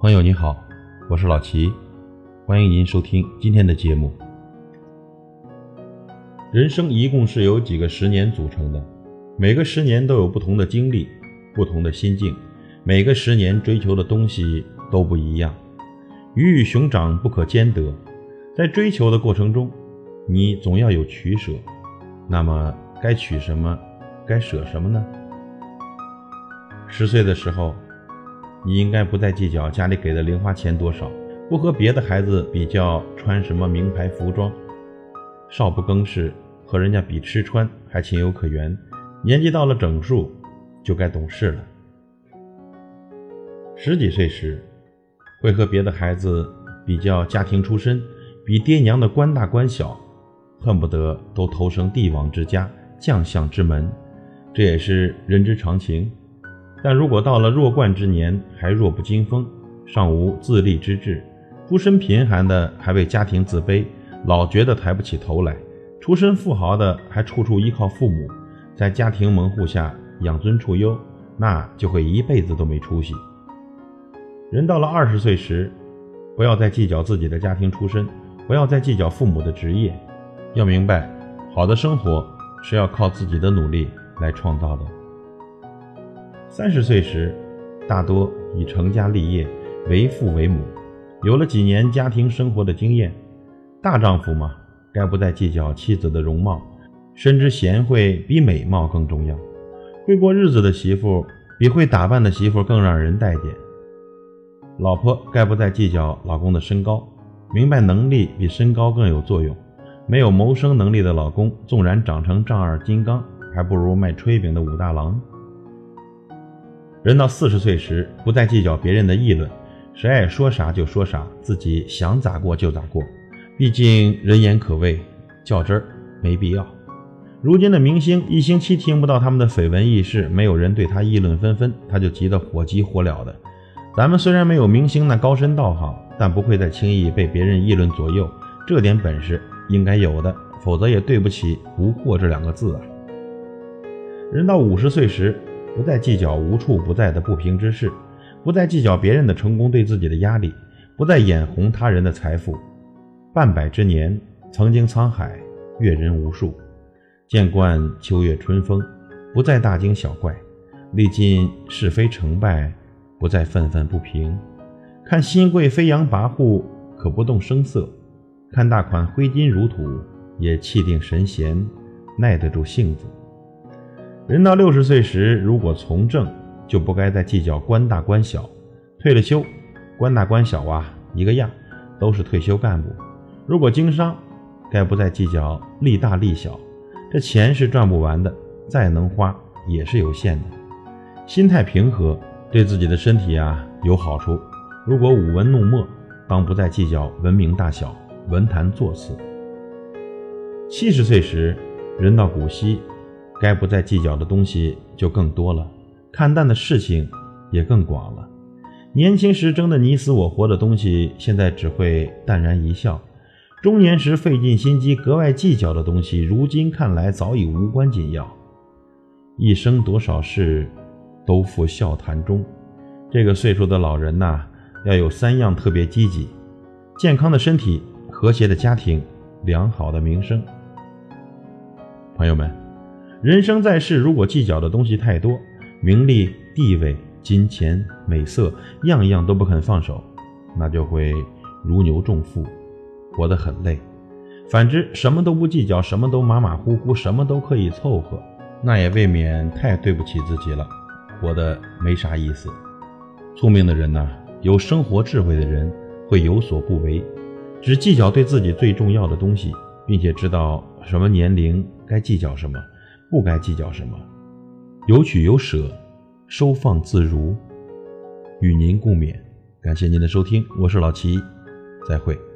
朋友你好，我是老齐，欢迎您收听今天的节目。人生一共是由几个十年组成的，每个十年都有不同的经历、不同的心境，每个十年追求的东西都不一样。鱼与熊掌不可兼得，在追求的过程中，你总要有取舍。那么该取什么，该舍什么呢？十岁的时候。你应该不再计较家里给的零花钱多少，不和别的孩子比较穿什么名牌服装，少不更事，和人家比吃穿还情有可原。年纪到了整数，就该懂事了。十几岁时，会和别的孩子比较家庭出身，比爹娘的官大官小，恨不得都投生帝王之家、将相之门，这也是人之常情。但如果到了弱冠之年，还弱不禁风，尚无自立之志，出身贫寒的还为家庭自卑，老觉得抬不起头来；出身富豪的还处处依靠父母，在家庭门户下养尊处优，那就会一辈子都没出息。人到了二十岁时，不要再计较自己的家庭出身，不要再计较父母的职业，要明白，好的生活是要靠自己的努力来创造的。三十岁时，大多已成家立业，为父为母，有了几年家庭生活的经验。大丈夫嘛，该不再计较妻子的容貌，深知贤惠比美貌更重要。会过日子的媳妇，比会打扮的媳妇更让人待见。老婆该不再计较老公的身高，明白能力比身高更有作用。没有谋生能力的老公，纵然长成丈二金刚，还不如卖炊饼的武大郎。人到四十岁时，不再计较别人的议论，谁爱说啥就说啥，自己想咋过就咋过。毕竟人言可畏，较真儿没必要。如今的明星，一星期听不到他们的绯闻轶事，没有人对他议论纷纷，他就急得火急火燎的。咱们虽然没有明星那高深道行，但不会再轻易被别人议论左右，这点本事应该有的，否则也对不起“不惑”这两个字啊。人到五十岁时。不再计较无处不在的不平之事，不再计较别人的成功对自己的压力，不再眼红他人的财富。半百之年，曾经沧海，阅人无数，见惯秋月春风，不再大惊小怪；历尽是非成败，不再愤愤不平。看新贵飞扬跋扈，可不动声色；看大款挥金如土，也气定神闲，耐得住性子。人到六十岁时，如果从政，就不该再计较官大官小。退了休，官大官小啊，一个样，都是退休干部。如果经商，该不再计较利大利小。这钱是赚不完的，再能花也是有限的。心态平和，对自己的身体啊有好处。如果舞文弄墨，当不再计较文明大小、文坛座次。七十岁时，人到古稀。该不再计较的东西就更多了，看淡的事情也更广了。年轻时争得你死我活的东西，现在只会淡然一笑；中年时费尽心机、格外计较的东西，如今看来早已无关紧要。一生多少事，都付笑谈中。这个岁数的老人呐，要有三样特别积极：健康的身体、和谐的家庭、良好的名声。朋友们。人生在世，如果计较的东西太多，名利、地位、金钱、美色，样样都不肯放手，那就会如牛重负，活得很累。反之，什么都不计较，什么都马马虎虎，什么都可以凑合，那也未免太对不起自己了，活得没啥意思。聪明的人呐，有生活智慧的人会有所不为，只计较对自己最重要的东西，并且知道什么年龄该计较什么。不该计较什么，有取有舍，收放自如，与您共勉。感谢您的收听，我是老齐，再会。